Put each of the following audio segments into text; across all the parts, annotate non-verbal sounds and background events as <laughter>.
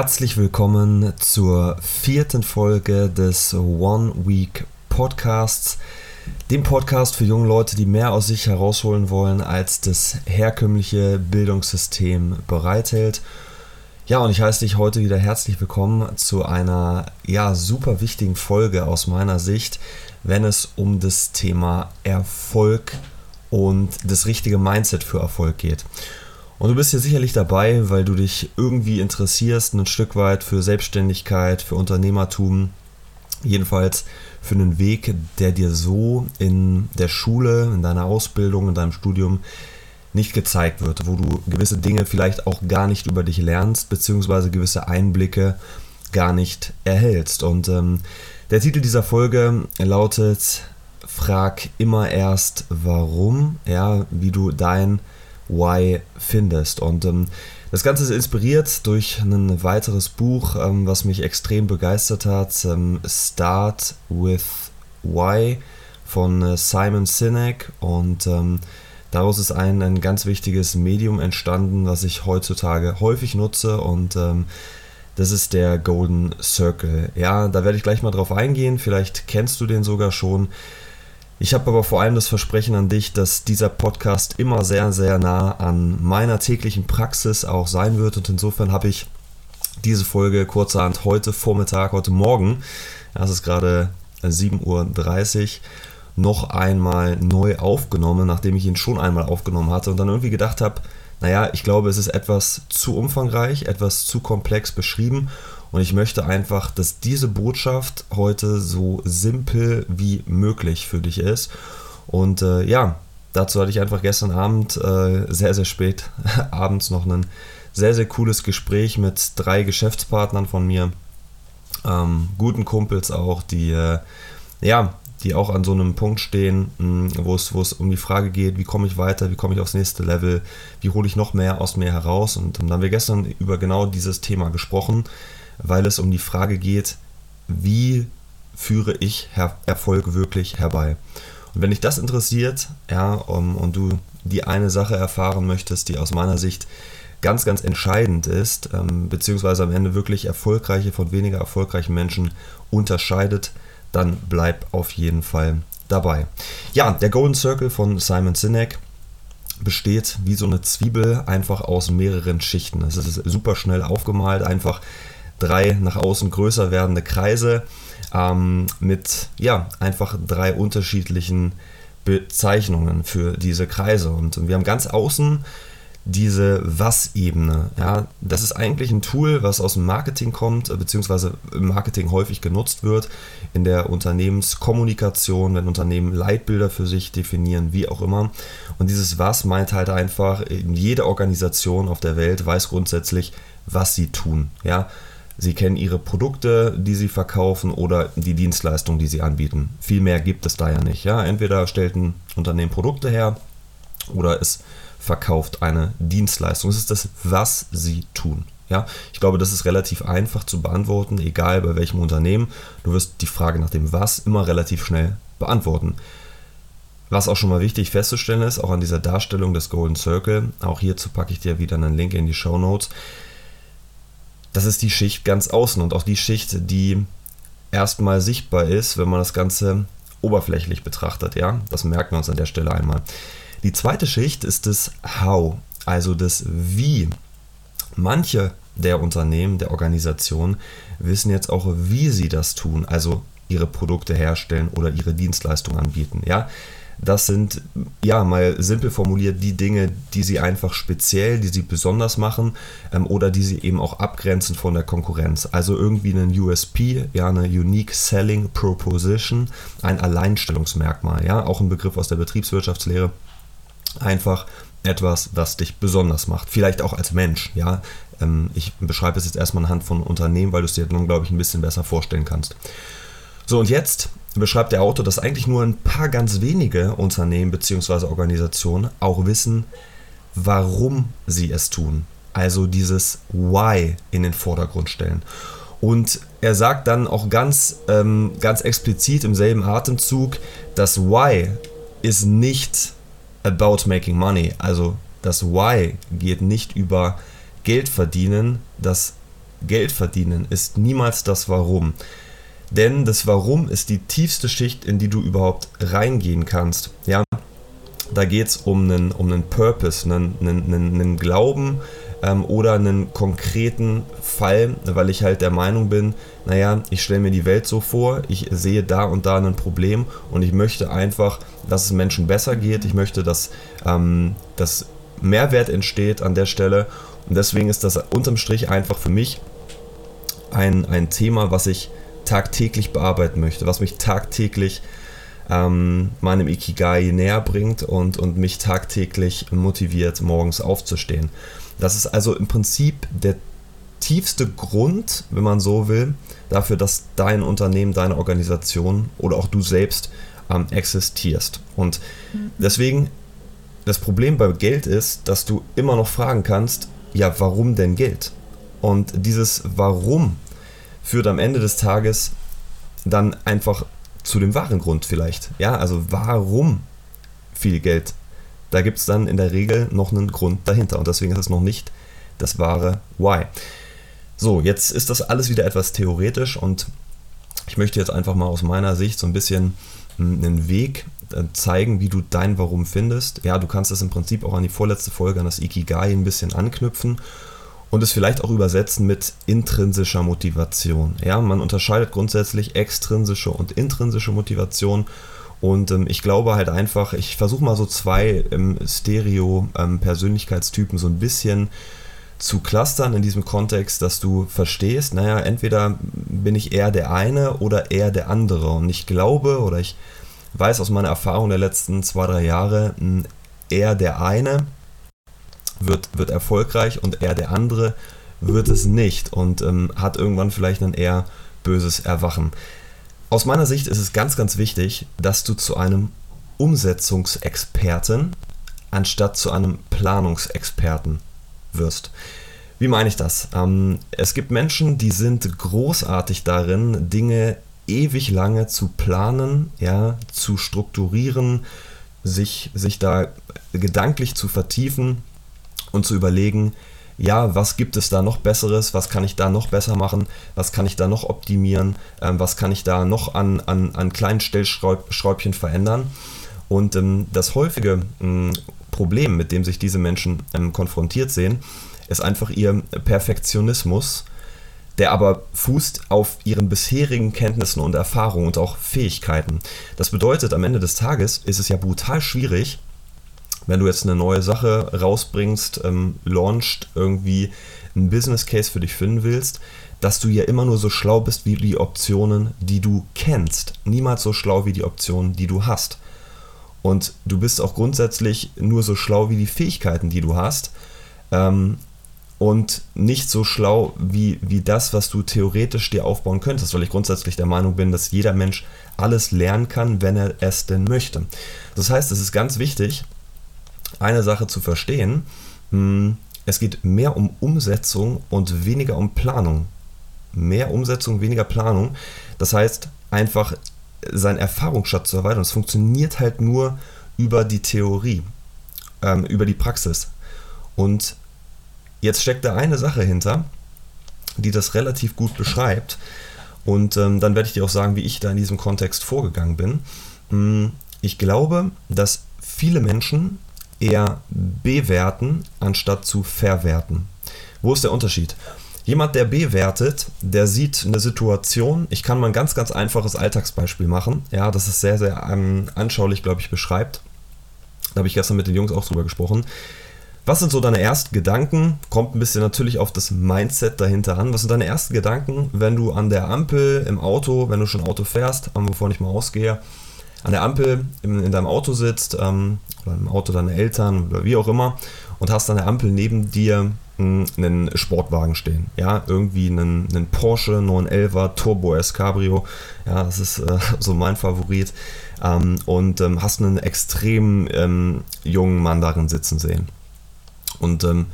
Herzlich willkommen zur vierten Folge des One Week Podcasts, dem Podcast für junge Leute, die mehr aus sich herausholen wollen, als das herkömmliche Bildungssystem bereithält. Ja, und ich heiße dich heute wieder herzlich willkommen zu einer ja super wichtigen Folge aus meiner Sicht, wenn es um das Thema Erfolg und das richtige Mindset für Erfolg geht. Und du bist hier sicherlich dabei, weil du dich irgendwie interessierst, ein Stück weit für Selbstständigkeit, für Unternehmertum, jedenfalls für einen Weg, der dir so in der Schule, in deiner Ausbildung, in deinem Studium nicht gezeigt wird, wo du gewisse Dinge vielleicht auch gar nicht über dich lernst, beziehungsweise gewisse Einblicke gar nicht erhältst. Und ähm, der Titel dieser Folge lautet Frag immer erst warum, ja, wie du dein Why findest. Und ähm, das Ganze ist inspiriert durch ein weiteres Buch, ähm, was mich extrem begeistert hat. Ähm, Start with Why von äh, Simon Sinek. Und ähm, daraus ist ein, ein ganz wichtiges Medium entstanden, was ich heutzutage häufig nutze. Und ähm, das ist der Golden Circle. Ja, da werde ich gleich mal drauf eingehen. Vielleicht kennst du den sogar schon. Ich habe aber vor allem das Versprechen an dich, dass dieser Podcast immer sehr, sehr nah an meiner täglichen Praxis auch sein wird. Und insofern habe ich diese Folge kurzerhand heute Vormittag, heute Morgen, es ist gerade 7.30 Uhr, noch einmal neu aufgenommen, nachdem ich ihn schon einmal aufgenommen hatte und dann irgendwie gedacht habe, naja, ich glaube, es ist etwas zu umfangreich, etwas zu komplex beschrieben und ich möchte einfach, dass diese Botschaft heute so simpel wie möglich für dich ist. Und äh, ja, dazu hatte ich einfach gestern Abend, äh, sehr, sehr spät <laughs> abends noch ein sehr, sehr cooles Gespräch mit drei Geschäftspartnern von mir. Ähm, guten Kumpels auch, die äh, ja, die auch an so einem Punkt stehen, wo es, wo es um die Frage geht, wie komme ich weiter, wie komme ich aufs nächste Level, wie hole ich noch mehr aus mir heraus. Und dann haben wir gestern über genau dieses Thema gesprochen weil es um die Frage geht, wie führe ich Her Erfolg wirklich herbei. Und wenn dich das interessiert, ja, um, und du die eine Sache erfahren möchtest, die aus meiner Sicht ganz, ganz entscheidend ist, ähm, beziehungsweise am Ende wirklich erfolgreiche von weniger erfolgreichen Menschen unterscheidet, dann bleib auf jeden Fall dabei. Ja, der Golden Circle von Simon Sinek besteht wie so eine Zwiebel einfach aus mehreren Schichten. Es ist super schnell aufgemalt, einfach drei nach außen größer werdende Kreise ähm, mit ja einfach drei unterschiedlichen Bezeichnungen für diese Kreise. Und wir haben ganz außen diese Was-Ebene. Ja, das ist eigentlich ein Tool, was aus dem Marketing kommt, beziehungsweise im Marketing häufig genutzt wird, in der Unternehmenskommunikation, wenn Unternehmen Leitbilder für sich definieren, wie auch immer. Und dieses Was meint halt einfach, jede Organisation auf der Welt weiß grundsätzlich, was sie tun. Ja, Sie kennen ihre Produkte, die sie verkaufen oder die Dienstleistungen, die sie anbieten. Viel mehr gibt es da ja nicht. Ja? Entweder stellt ein Unternehmen Produkte her oder es verkauft eine Dienstleistung. Es ist das, was sie tun. Ja, ich glaube, das ist relativ einfach zu beantworten, egal bei welchem Unternehmen. Du wirst die Frage nach dem Was immer relativ schnell beantworten. Was auch schon mal wichtig festzustellen ist, auch an dieser Darstellung des Golden Circle, auch hierzu packe ich dir wieder einen Link in die Show Notes das ist die Schicht ganz außen und auch die Schicht, die erstmal sichtbar ist, wenn man das Ganze oberflächlich betrachtet. Ja, das merken wir uns an der Stelle einmal. Die zweite Schicht ist das How, also das Wie. Manche der Unternehmen, der Organisationen wissen jetzt auch, wie sie das tun, also ihre Produkte herstellen oder ihre Dienstleistungen anbieten. Ja, das sind, ja, mal simpel formuliert, die Dinge, die sie einfach speziell, die sie besonders machen ähm, oder die sie eben auch abgrenzen von der Konkurrenz. Also irgendwie einen USP, ja, eine Unique Selling Proposition, ein Alleinstellungsmerkmal, ja, auch ein Begriff aus der Betriebswirtschaftslehre. Einfach etwas, was dich besonders macht. Vielleicht auch als Mensch, ja. Ähm, ich beschreibe es jetzt erstmal anhand von Unternehmen, weil du es dir nun, glaube ich, ein bisschen besser vorstellen kannst. So, und jetzt beschreibt der Autor, dass eigentlich nur ein paar ganz wenige Unternehmen bzw. Organisationen auch wissen, warum sie es tun. Also dieses Why in den Vordergrund stellen. Und er sagt dann auch ganz, ähm, ganz explizit im selben Atemzug, das Why ist nicht about making money. Also das Why geht nicht über Geld verdienen. Das Geld verdienen ist niemals das Warum. Denn das Warum ist die tiefste Schicht, in die du überhaupt reingehen kannst. Ja, da geht es um einen, um einen Purpose, einen, einen, einen Glauben ähm, oder einen konkreten Fall, weil ich halt der Meinung bin, naja, ich stelle mir die Welt so vor, ich sehe da und da ein Problem und ich möchte einfach, dass es Menschen besser geht. Ich möchte, dass, ähm, dass Mehrwert entsteht an der Stelle. Und deswegen ist das unterm Strich einfach für mich ein, ein Thema, was ich tagtäglich bearbeiten möchte, was mich tagtäglich ähm, meinem Ikigai näher bringt und, und mich tagtäglich motiviert, morgens aufzustehen. Das ist also im Prinzip der tiefste Grund, wenn man so will, dafür, dass dein Unternehmen, deine Organisation oder auch du selbst ähm, existierst. Und mhm. deswegen, das Problem beim Geld ist, dass du immer noch fragen kannst, ja, warum denn Geld? Und dieses Warum führt am Ende des Tages dann einfach zu dem wahren Grund vielleicht. Ja, also warum viel Geld? Da gibt es dann in der Regel noch einen Grund dahinter und deswegen ist es noch nicht das wahre Why. So, jetzt ist das alles wieder etwas theoretisch und ich möchte jetzt einfach mal aus meiner Sicht so ein bisschen hm, einen Weg äh, zeigen, wie du dein Warum findest. Ja, du kannst das im Prinzip auch an die vorletzte Folge, an das Ikigai ein bisschen anknüpfen und es vielleicht auch übersetzen mit intrinsischer Motivation. Ja, man unterscheidet grundsätzlich extrinsische und intrinsische Motivation. Und ähm, ich glaube halt einfach, ich versuche mal so zwei ähm, Stereo-Persönlichkeitstypen ähm, so ein bisschen zu clustern in diesem Kontext, dass du verstehst, naja, entweder bin ich eher der eine oder eher der andere. Und ich glaube oder ich weiß aus meiner Erfahrung der letzten zwei, drei Jahre, eher der eine wird, wird erfolgreich und er der andere wird es nicht und ähm, hat irgendwann vielleicht ein eher böses Erwachen. Aus meiner Sicht ist es ganz, ganz wichtig, dass du zu einem Umsetzungsexperten anstatt zu einem Planungsexperten wirst. Wie meine ich das? Ähm, es gibt Menschen, die sind großartig darin, Dinge ewig lange zu planen, ja, zu strukturieren, sich, sich da gedanklich zu vertiefen und zu überlegen, ja, was gibt es da noch Besseres, was kann ich da noch besser machen, was kann ich da noch optimieren, ähm, was kann ich da noch an, an, an kleinen Stellschräubchen verändern. Und ähm, das häufige ähm, Problem, mit dem sich diese Menschen ähm, konfrontiert sehen, ist einfach ihr Perfektionismus, der aber fußt auf ihren bisherigen Kenntnissen und Erfahrungen und auch Fähigkeiten. Das bedeutet, am Ende des Tages ist es ja brutal schwierig, wenn du jetzt eine neue Sache rausbringst, ähm, launcht, irgendwie einen Business Case für dich finden willst, dass du ja immer nur so schlau bist wie die Optionen, die du kennst. Niemals so schlau wie die Optionen, die du hast. Und du bist auch grundsätzlich nur so schlau wie die Fähigkeiten, die du hast. Ähm, und nicht so schlau wie, wie das, was du theoretisch dir aufbauen könntest, weil ich grundsätzlich der Meinung bin, dass jeder Mensch alles lernen kann, wenn er es denn möchte. Das heißt, es ist ganz wichtig, eine Sache zu verstehen. Hm, es geht mehr um Umsetzung und weniger um Planung. Mehr Umsetzung, weniger Planung. Das heißt, einfach seinen Erfahrungsschatz zu erweitern. Es funktioniert halt nur über die Theorie, ähm, über die Praxis. Und jetzt steckt da eine Sache hinter, die das relativ gut beschreibt. Und ähm, dann werde ich dir auch sagen, wie ich da in diesem Kontext vorgegangen bin. Hm, ich glaube, dass viele Menschen eher bewerten, anstatt zu verwerten. Wo ist der Unterschied? Jemand, der bewertet, der sieht eine Situation. Ich kann mal ein ganz, ganz einfaches Alltagsbeispiel machen. Ja, das ist sehr, sehr ähm, anschaulich, glaube ich, beschreibt. Da habe ich gestern mit den Jungs auch drüber gesprochen. Was sind so deine ersten Gedanken? Kommt ein bisschen natürlich auf das Mindset dahinter an. Was sind deine ersten Gedanken, wenn du an der Ampel im Auto, wenn du schon Auto fährst, wovon ich mal ausgehe, an der Ampel in, in deinem Auto sitzt ähm, oder im Auto deiner Eltern oder wie auch immer und hast an der Ampel neben dir hm, einen Sportwagen stehen. Ja, irgendwie einen, einen Porsche 911er Turbo S Cabrio. Ja, das ist äh, <laughs> so mein Favorit. Ähm, und ähm, hast einen extrem ähm, jungen Mann darin sitzen sehen. Und ähm,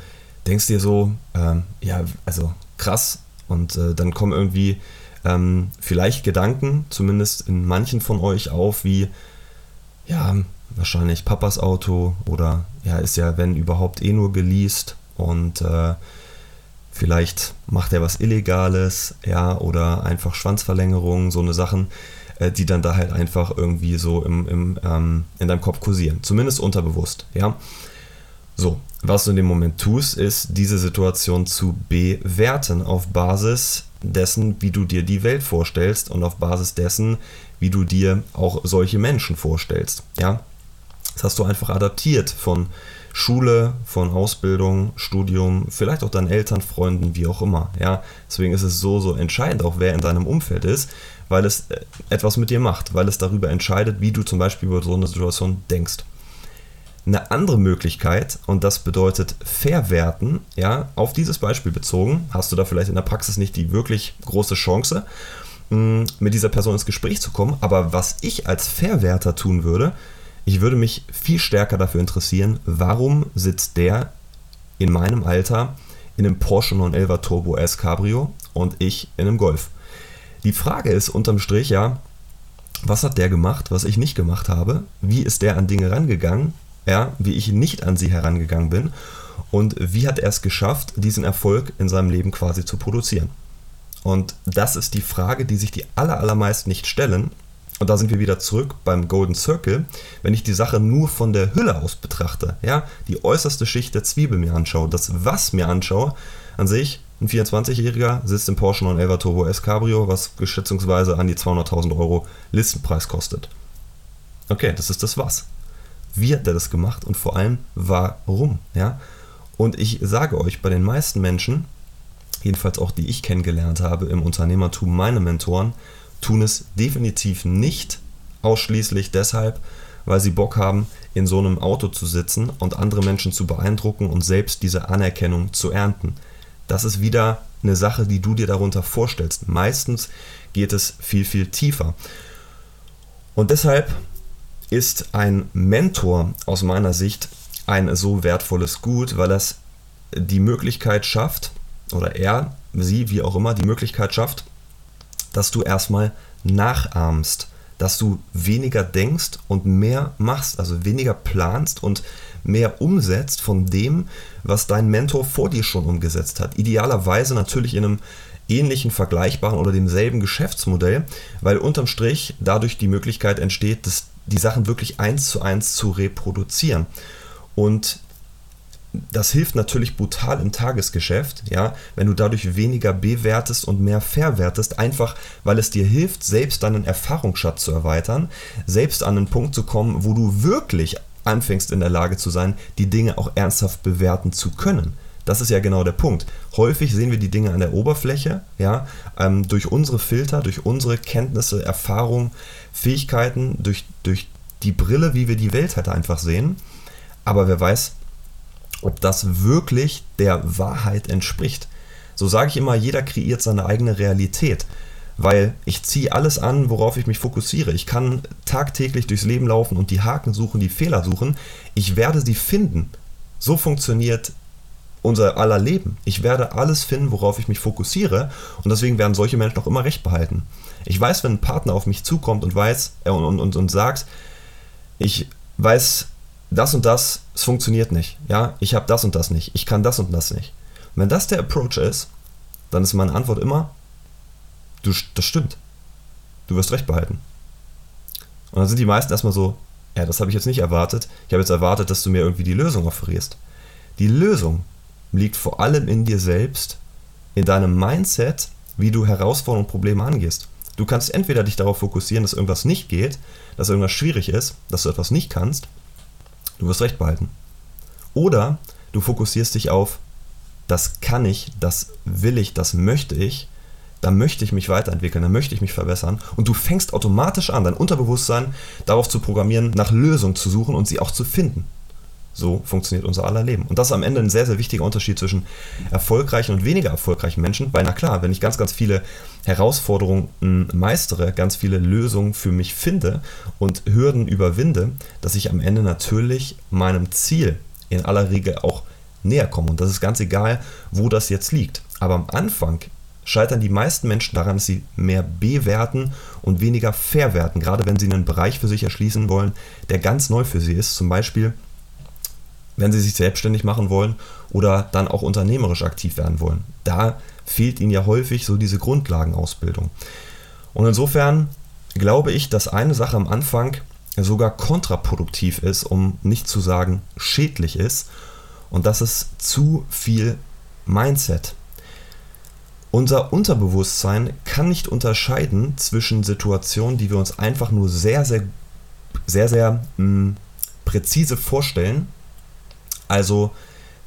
denkst dir so, ähm, ja, also krass. Und äh, dann kommen irgendwie ähm, vielleicht Gedanken, zumindest in manchen von euch auf, wie, ja, wahrscheinlich Papas Auto oder ja, ist ja, wenn überhaupt, eh nur geleast und äh, Vielleicht macht er was Illegales, ja, oder einfach Schwanzverlängerung, so eine Sachen, äh, die dann da halt einfach irgendwie so im, im, ähm, in deinem Kopf kursieren. Zumindest unterbewusst, ja. So, was du in dem Moment tust, ist, diese Situation zu bewerten auf Basis dessen, wie du dir die Welt vorstellst und auf Basis dessen, wie du dir auch solche Menschen vorstellst. Ja? Das hast du einfach adaptiert von Schule, von Ausbildung, Studium, vielleicht auch deinen Eltern, Freunden, wie auch immer. Ja? Deswegen ist es so, so entscheidend, auch wer in deinem Umfeld ist, weil es äh, etwas mit dir macht, weil es darüber entscheidet, wie du zum Beispiel über so eine Situation denkst. Eine andere Möglichkeit, und das bedeutet verwerten, ja, auf dieses Beispiel bezogen, hast du da vielleicht in der Praxis nicht die wirklich große Chance, mm, mit dieser Person ins Gespräch zu kommen. Aber was ich als Verwerter tun würde, ich würde mich viel stärker dafür interessieren, warum sitzt der in meinem Alter in einem Porsche 911 Turbo S Cabrio und ich in einem Golf. Die Frage ist unterm Strich ja, was hat der gemacht, was ich nicht gemacht habe? Wie ist der an Dinge rangegangen? Ja, wie ich nicht an sie herangegangen bin und wie hat er es geschafft, diesen Erfolg in seinem Leben quasi zu produzieren. Und das ist die Frage, die sich die aller, allermeisten nicht stellen. Und da sind wir wieder zurück beim Golden Circle. Wenn ich die Sache nur von der Hülle aus betrachte, ja, die äußerste Schicht der Zwiebel mir anschaue, das Was mir anschaue, an sich ein 24-Jähriger sitzt im Porsche 911 Turbo S Cabrio, was schätzungsweise an die 200.000 Euro Listenpreis kostet. Okay, das ist das Was. Wie hat er das gemacht und vor allem warum? Ja? Und ich sage euch, bei den meisten Menschen, jedenfalls auch die ich kennengelernt habe im Unternehmertum, meine Mentoren, tun es definitiv nicht ausschließlich deshalb, weil sie Bock haben, in so einem Auto zu sitzen und andere Menschen zu beeindrucken und selbst diese Anerkennung zu ernten. Das ist wieder eine Sache, die du dir darunter vorstellst. Meistens geht es viel, viel tiefer. Und deshalb ist ein Mentor aus meiner Sicht ein so wertvolles Gut, weil es die Möglichkeit schafft, oder er, sie, wie auch immer, die Möglichkeit schafft, dass du erstmal nachahmst, dass du weniger denkst und mehr machst, also weniger planst und mehr umsetzt von dem, was dein Mentor vor dir schon umgesetzt hat. Idealerweise natürlich in einem ähnlichen, vergleichbaren oder demselben Geschäftsmodell, weil unterm Strich dadurch die Möglichkeit entsteht, dass die Sachen wirklich eins zu eins zu reproduzieren. Und das hilft natürlich brutal im Tagesgeschäft, ja, wenn du dadurch weniger bewertest und mehr verwertest, einfach weil es dir hilft, selbst deinen Erfahrungsschatz zu erweitern, selbst an einen Punkt zu kommen, wo du wirklich anfängst in der Lage zu sein, die Dinge auch ernsthaft bewerten zu können. Das ist ja genau der Punkt. Häufig sehen wir die Dinge an der Oberfläche, ja, ähm, durch unsere Filter, durch unsere Kenntnisse, Erfahrungen, Fähigkeiten, durch, durch die Brille, wie wir die Welt halt einfach sehen. Aber wer weiß, ob das wirklich der Wahrheit entspricht. So sage ich immer, jeder kreiert seine eigene Realität, weil ich ziehe alles an, worauf ich mich fokussiere. Ich kann tagtäglich durchs Leben laufen und die Haken suchen, die Fehler suchen. Ich werde sie finden. So funktioniert unser aller Leben. Ich werde alles finden, worauf ich mich fokussiere und deswegen werden solche Menschen auch immer recht behalten. Ich weiß, wenn ein Partner auf mich zukommt und weiß äh, und, und, und sagt, ich weiß, das und das, es funktioniert nicht. Ja, ich habe das und das nicht. Ich kann das und das nicht. Und wenn das der Approach ist, dann ist meine Antwort immer, du, das stimmt. Du wirst recht behalten. Und dann sind die meisten erstmal so, ja, das habe ich jetzt nicht erwartet. Ich habe jetzt erwartet, dass du mir irgendwie die Lösung offerierst. Die Lösung liegt vor allem in dir selbst, in deinem Mindset, wie du Herausforderungen und Probleme angehst. Du kannst entweder dich darauf fokussieren, dass irgendwas nicht geht, dass irgendwas schwierig ist, dass du etwas nicht kannst, du wirst recht behalten. Oder du fokussierst dich auf, das kann ich, das will ich, das möchte ich, da möchte ich mich weiterentwickeln, da möchte ich mich verbessern. Und du fängst automatisch an, dein Unterbewusstsein darauf zu programmieren, nach Lösungen zu suchen und sie auch zu finden. So funktioniert unser aller Leben. Und das ist am Ende ein sehr, sehr wichtiger Unterschied zwischen erfolgreichen und weniger erfolgreichen Menschen, weil na klar, wenn ich ganz, ganz viele Herausforderungen meistere, ganz viele Lösungen für mich finde und Hürden überwinde, dass ich am Ende natürlich meinem Ziel in aller Regel auch näher komme. Und das ist ganz egal, wo das jetzt liegt. Aber am Anfang scheitern die meisten Menschen daran, dass sie mehr bewerten und weniger verwerten, gerade wenn sie einen Bereich für sich erschließen wollen, der ganz neu für sie ist. Zum Beispiel wenn sie sich selbstständig machen wollen oder dann auch unternehmerisch aktiv werden wollen. Da fehlt ihnen ja häufig so diese Grundlagenausbildung. Und insofern glaube ich, dass eine Sache am Anfang sogar kontraproduktiv ist, um nicht zu sagen schädlich ist. Und das ist zu viel Mindset. Unser Unterbewusstsein kann nicht unterscheiden zwischen Situationen, die wir uns einfach nur sehr, sehr, sehr, sehr mh, hm, präzise vorstellen, also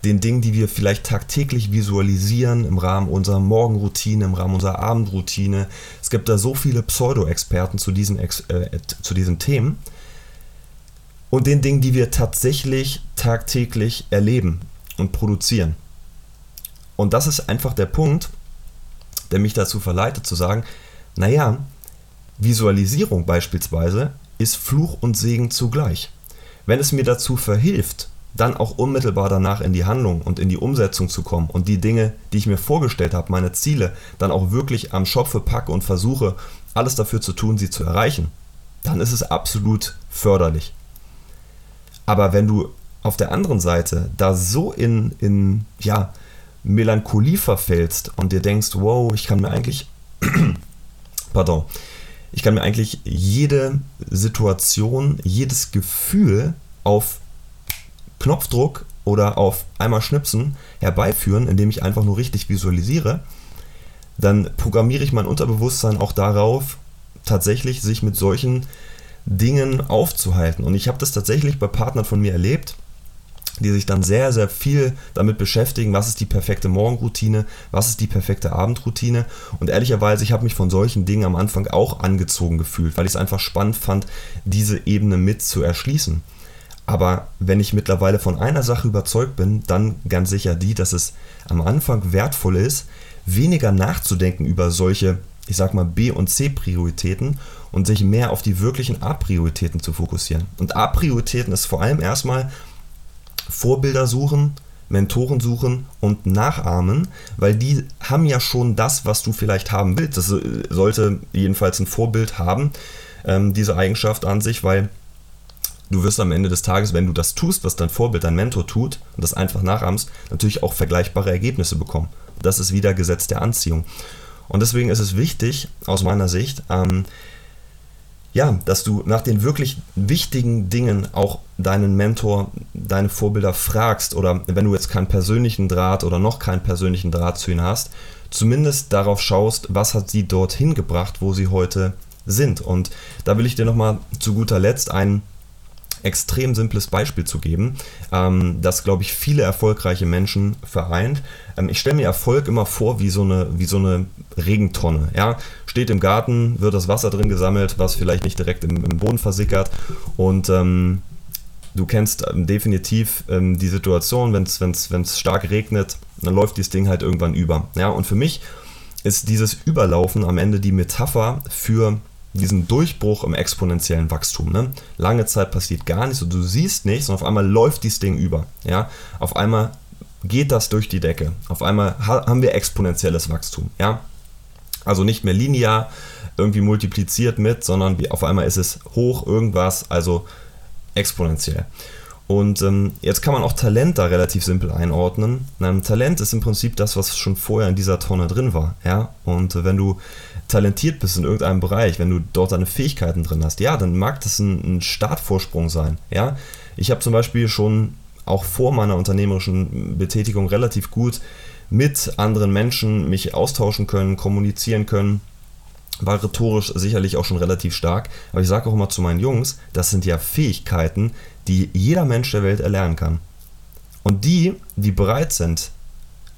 den Dingen, die wir vielleicht tagtäglich visualisieren im Rahmen unserer Morgenroutine, im Rahmen unserer Abendroutine. Es gibt da so viele Pseudo-Experten zu, diesen, äh, zu diesen Themen. Und den Dingen, die wir tatsächlich tagtäglich erleben und produzieren. Und das ist einfach der Punkt, der mich dazu verleitet zu sagen, naja, Visualisierung beispielsweise ist Fluch und Segen zugleich. Wenn es mir dazu verhilft, dann auch unmittelbar danach in die Handlung und in die Umsetzung zu kommen und die Dinge, die ich mir vorgestellt habe, meine Ziele, dann auch wirklich am Schopfe packe und versuche, alles dafür zu tun, sie zu erreichen, dann ist es absolut förderlich. Aber wenn du auf der anderen Seite da so in, in ja, Melancholie verfällst und dir denkst, wow, ich kann mir eigentlich, <clears throat> pardon, ich kann mir eigentlich jede Situation, jedes Gefühl auf Knopfdruck oder auf einmal Schnipsen herbeiführen, indem ich einfach nur richtig visualisiere, dann programmiere ich mein Unterbewusstsein auch darauf, tatsächlich sich mit solchen Dingen aufzuhalten. Und ich habe das tatsächlich bei Partnern von mir erlebt, die sich dann sehr, sehr viel damit beschäftigen, was ist die perfekte Morgenroutine, was ist die perfekte Abendroutine. Und ehrlicherweise, ich habe mich von solchen Dingen am Anfang auch angezogen gefühlt, weil ich es einfach spannend fand, diese Ebene mit zu erschließen. Aber wenn ich mittlerweile von einer Sache überzeugt bin, dann ganz sicher die, dass es am Anfang wertvoll ist, weniger nachzudenken über solche, ich sag mal, B- und C-Prioritäten und sich mehr auf die wirklichen A-Prioritäten zu fokussieren. Und A-Prioritäten ist vor allem erstmal Vorbilder suchen, Mentoren suchen und nachahmen, weil die haben ja schon das, was du vielleicht haben willst. Das sollte jedenfalls ein Vorbild haben, ähm, diese Eigenschaft an sich, weil du wirst am Ende des Tages, wenn du das tust, was dein Vorbild, dein Mentor tut und das einfach nachahmst, natürlich auch vergleichbare Ergebnisse bekommen. Das ist wieder Gesetz der Anziehung. Und deswegen ist es wichtig, aus meiner Sicht, ähm, ja, dass du nach den wirklich wichtigen Dingen auch deinen Mentor, deine Vorbilder fragst oder wenn du jetzt keinen persönlichen Draht oder noch keinen persönlichen Draht zu ihnen hast, zumindest darauf schaust, was hat sie dorthin gebracht, wo sie heute sind. Und da will ich dir nochmal zu guter Letzt einen extrem simples Beispiel zu geben, ähm, das, glaube ich, viele erfolgreiche Menschen vereint. Ähm, ich stelle mir Erfolg immer vor wie so eine, wie so eine Regentonne. Ja? Steht im Garten, wird das Wasser drin gesammelt, was vielleicht nicht direkt im, im Boden versickert und ähm, du kennst ähm, definitiv ähm, die Situation, wenn es stark regnet, dann läuft dieses Ding halt irgendwann über. Ja? Und für mich ist dieses Überlaufen am Ende die Metapher für diesen Durchbruch im exponentiellen Wachstum. Ne? Lange Zeit passiert gar nichts und du siehst nichts und auf einmal läuft dieses Ding über. Ja? Auf einmal geht das durch die Decke. Auf einmal haben wir exponentielles Wachstum. Ja? Also nicht mehr linear irgendwie multipliziert mit, sondern auf einmal ist es hoch irgendwas, also exponentiell. Und ähm, jetzt kann man auch Talent da relativ simpel einordnen. Ähm, Talent ist im Prinzip das, was schon vorher in dieser Tonne drin war. Ja? Und äh, wenn du talentiert bist in irgendeinem Bereich, wenn du dort deine Fähigkeiten drin hast, ja, dann mag das ein, ein Startvorsprung sein. Ja? Ich habe zum Beispiel schon auch vor meiner unternehmerischen Betätigung relativ gut mit anderen Menschen mich austauschen können, kommunizieren können war rhetorisch sicherlich auch schon relativ stark, aber ich sage auch immer zu meinen Jungs, das sind ja Fähigkeiten, die jeder Mensch der Welt erlernen kann. Und die, die bereit sind,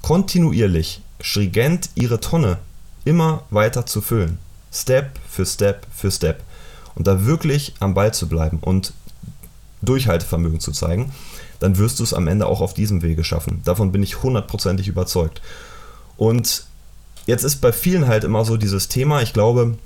kontinuierlich, stringent ihre Tonne immer weiter zu füllen, Step für Step für Step, und da wirklich am Ball zu bleiben und Durchhaltevermögen zu zeigen, dann wirst du es am Ende auch auf diesem Wege schaffen. Davon bin ich hundertprozentig überzeugt. Und Jetzt ist bei vielen halt immer so dieses Thema, ich glaube,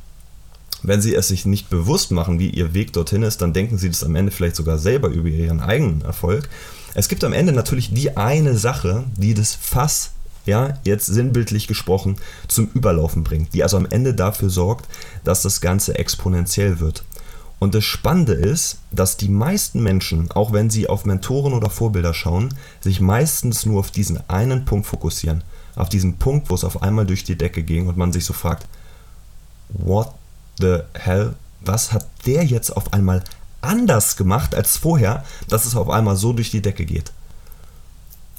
wenn sie es sich nicht bewusst machen, wie ihr Weg dorthin ist, dann denken sie das am Ende vielleicht sogar selber über ihren eigenen Erfolg. Es gibt am Ende natürlich die eine Sache, die das Fass, ja, jetzt sinnbildlich gesprochen, zum Überlaufen bringt, die also am Ende dafür sorgt, dass das Ganze exponentiell wird. Und das Spannende ist, dass die meisten Menschen, auch wenn sie auf Mentoren oder Vorbilder schauen, sich meistens nur auf diesen einen Punkt fokussieren. Auf diesen Punkt, wo es auf einmal durch die Decke ging und man sich so fragt, what the hell, was hat der jetzt auf einmal anders gemacht als vorher, dass es auf einmal so durch die Decke geht?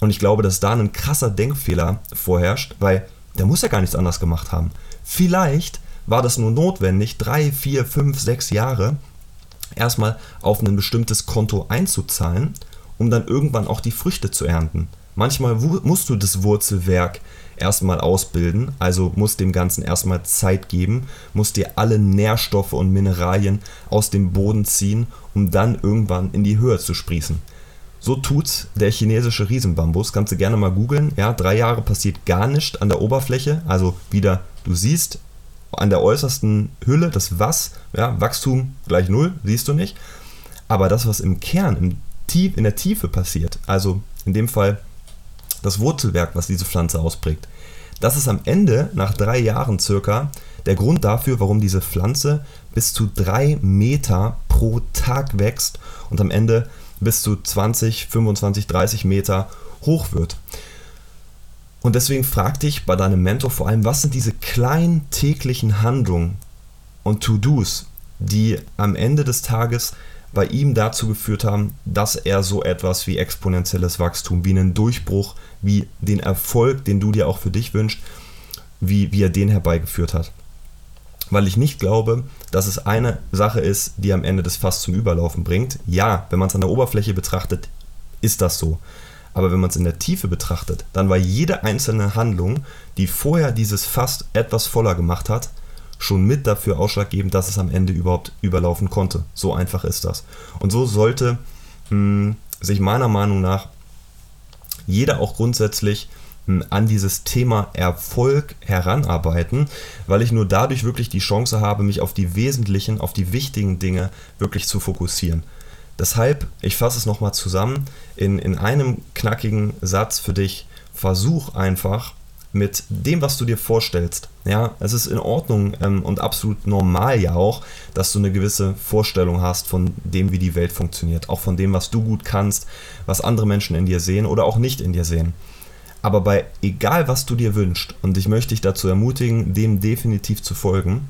Und ich glaube, dass da ein krasser Denkfehler vorherrscht, weil der muss ja gar nichts anders gemacht haben. Vielleicht war das nur notwendig, drei, vier, fünf, sechs Jahre erstmal auf ein bestimmtes Konto einzuzahlen, um dann irgendwann auch die Früchte zu ernten. Manchmal musst du das Wurzelwerk erstmal ausbilden, also musst dem Ganzen erstmal Zeit geben, musst dir alle Nährstoffe und Mineralien aus dem Boden ziehen, um dann irgendwann in die Höhe zu sprießen. So tut der chinesische Riesenbambus. Kannst du gerne mal googeln. Ja, drei Jahre passiert gar nichts an der Oberfläche. Also wieder, du siehst an der äußersten Hülle das Was, ja, Wachstum gleich null, siehst du nicht. Aber das, was im Kern, im Tief, in der Tiefe passiert, also in dem Fall das Wurzelwerk, was diese Pflanze ausprägt, das ist am Ende, nach drei Jahren circa, der Grund dafür, warum diese Pflanze bis zu drei Meter pro Tag wächst und am Ende bis zu 20, 25, 30 Meter hoch wird. Und deswegen frag dich bei deinem Mentor vor allem, was sind diese kleinen täglichen Handlungen und To-Dos, die am Ende des Tages bei ihm dazu geführt haben, dass er so etwas wie exponentielles Wachstum, wie einen Durchbruch, wie den Erfolg, den du dir auch für dich wünschst, wie, wie er den herbeigeführt hat. Weil ich nicht glaube, dass es eine Sache ist, die am Ende das Fass zum Überlaufen bringt. Ja, wenn man es an der Oberfläche betrachtet, ist das so. Aber wenn man es in der Tiefe betrachtet, dann war jede einzelne Handlung, die vorher dieses Fass etwas voller gemacht hat, schon mit dafür ausschlaggebend, dass es am Ende überhaupt überlaufen konnte. So einfach ist das. Und so sollte mh, hm, sich meiner Meinung nach jeder auch grundsätzlich an dieses Thema Erfolg heranarbeiten, weil ich nur dadurch wirklich die Chance habe, mich auf die wesentlichen, auf die wichtigen Dinge wirklich zu fokussieren. Deshalb, ich fasse es nochmal zusammen, in, in einem knackigen Satz für dich, versuch einfach mit dem, was du dir vorstellst. Ja, es ist in Ordnung ähm, und absolut normal ja auch, dass du eine gewisse Vorstellung hast von dem, wie die Welt funktioniert. Auch von dem, was du gut kannst, was andere Menschen in dir sehen oder auch nicht in dir sehen. Aber bei egal, was du dir wünschst, und ich möchte dich dazu ermutigen, dem definitiv zu folgen,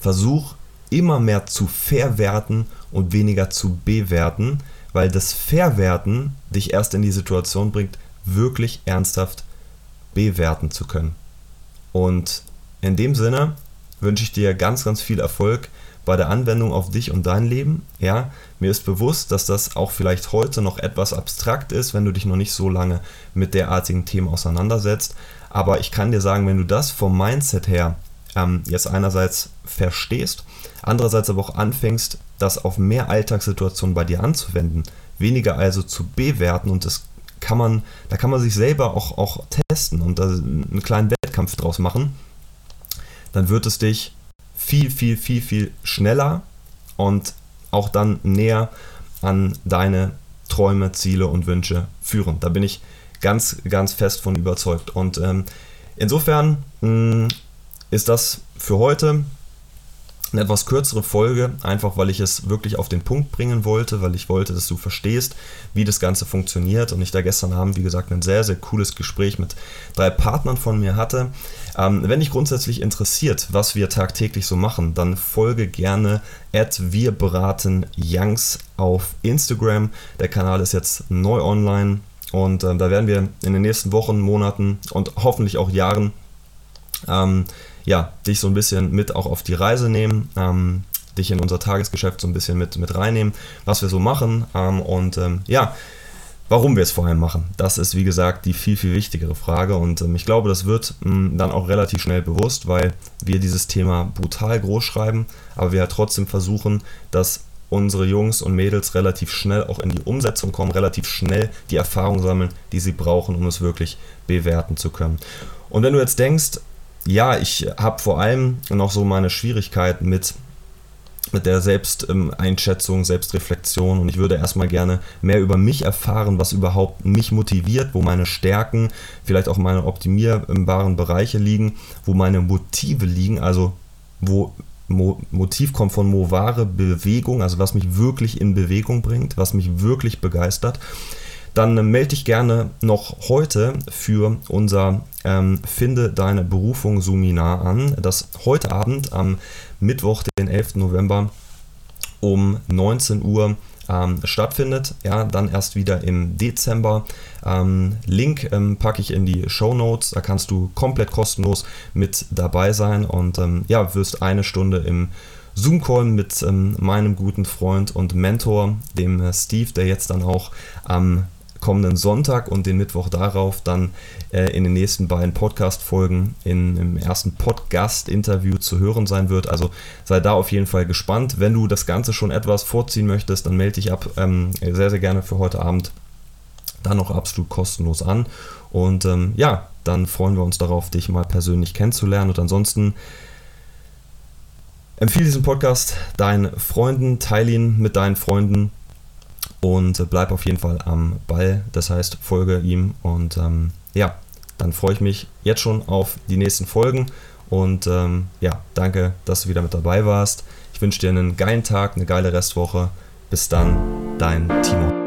versuch immer mehr zu verwerten und weniger zu bewerten, weil das Verwerten dich erst in die Situation bringt, wirklich ernsthaft bewerten zu können. Und in dem Sinne wünsche ich dir ganz, ganz viel Erfolg bei der Anwendung auf dich und dein Leben. Ja, mir ist bewusst, dass das auch vielleicht heute noch etwas abstrakt ist, wenn du dich noch nicht so lange mit derartigen Themen auseinandersetzt. Aber ich kann dir sagen, wenn du das vom Mindset her ähm, jetzt einerseits verstehst, andererseits aber auch anfängst, das auf mehr Alltagssituationen bei dir anzuwenden, weniger also zu bewerten und das kann man, da kann man sich selber auch, auch testen und einen kleinen Wettkampf draus machen, dann wird es dich viel, viel, viel, viel schneller und auch dann näher an deine Träume, Ziele und Wünsche führen. Da bin ich ganz, ganz fest von überzeugt. Und ähm, insofern mh, mm, ist das für heute eine etwas kürzere Folge, einfach weil ich es wirklich auf den Punkt bringen wollte, weil ich wollte, dass du verstehst, wie das Ganze funktioniert. Und ich da gestern Abend, wie gesagt, ein sehr, sehr cooles Gespräch mit drei Partnern von mir hatte. Ähm, wenn dich grundsätzlich interessiert, was wir tagtäglich so machen, dann folge gerne at wir beraten Youngs auf Instagram. Der Kanal ist jetzt neu online und äh, da werden wir in den nächsten Wochen, Monaten und hoffentlich auch Jahren ähm, ja, dich so ein bisschen mit auch auf die Reise nehmen, ähm, dich in unser Tagesgeschäft so ein bisschen mit, mit reinnehmen, was wir so machen ähm, und ähm, ja, warum wir es vor allem machen. Das ist, wie gesagt, die viel, viel wichtigere Frage und ähm, ich glaube, das wird ähm, dann auch relativ schnell bewusst, weil wir dieses Thema brutal groß schreiben, aber wir ja trotzdem versuchen, dass unsere Jungs und Mädels relativ schnell auch in die Umsetzung kommen, relativ schnell die Erfahrung sammeln, die sie brauchen, um es wirklich bewerten zu können. Und wenn du jetzt denkst, ja, ich habe vor allem noch so meine Schwierigkeiten mit mit der Selbsteinschätzung, Selbstreflexion. Und ich würde erstmal gerne mehr über mich erfahren, was überhaupt mich motiviert, wo meine Stärken, vielleicht auch meine optimierbaren Bereiche liegen, wo meine Motive liegen, also wo Mo Motiv kommt von Movare Bewegung, also was mich wirklich in Bewegung bringt, was mich wirklich begeistert. Dann äh, melde dich gerne noch heute für unser ähm, Finde deine Berufung Seminar an, das heute Abend am Mittwoch, den 11. November um 19 Uhr ähm, stattfindet. Ja, dann erst wieder im Dezember. Ähm, Link ähm, packe ich in die Show Notes. Da kannst du komplett kostenlos mit dabei sein und ähm, ja, wirst eine Stunde im Zoom-Call mit ähm, meinem guten Freund und Mentor, dem äh, Steve, der jetzt dann auch am kommenden Sonntag und den Mittwoch darauf dann äh, in den nächsten beiden Podcast-Folgen im ersten Podcast-Interview zu hören sein wird. Also sei da auf jeden Fall gespannt. Wenn du das Ganze schon etwas vorziehen möchtest, dann melde dich ab. Ähm, sehr, sehr gerne für heute Abend. Dann noch absolut kostenlos an. Und ähm, ja, dann freuen wir uns darauf, dich mal persönlich kennenzulernen. Und ansonsten empfehle diesen Podcast deinen Freunden, teile ihn mit deinen Freunden und bleib auf jeden Fall am Ball. Das heißt, folge ihm und ähm, ja, dann freue ich mich jetzt schon auf die nächsten Folgen und ähm, ja, danke, dass du wieder mit dabei warst. Ich wünsche dir einen geilen Tag, eine geile Restwoche. Bis dann, dein Timo.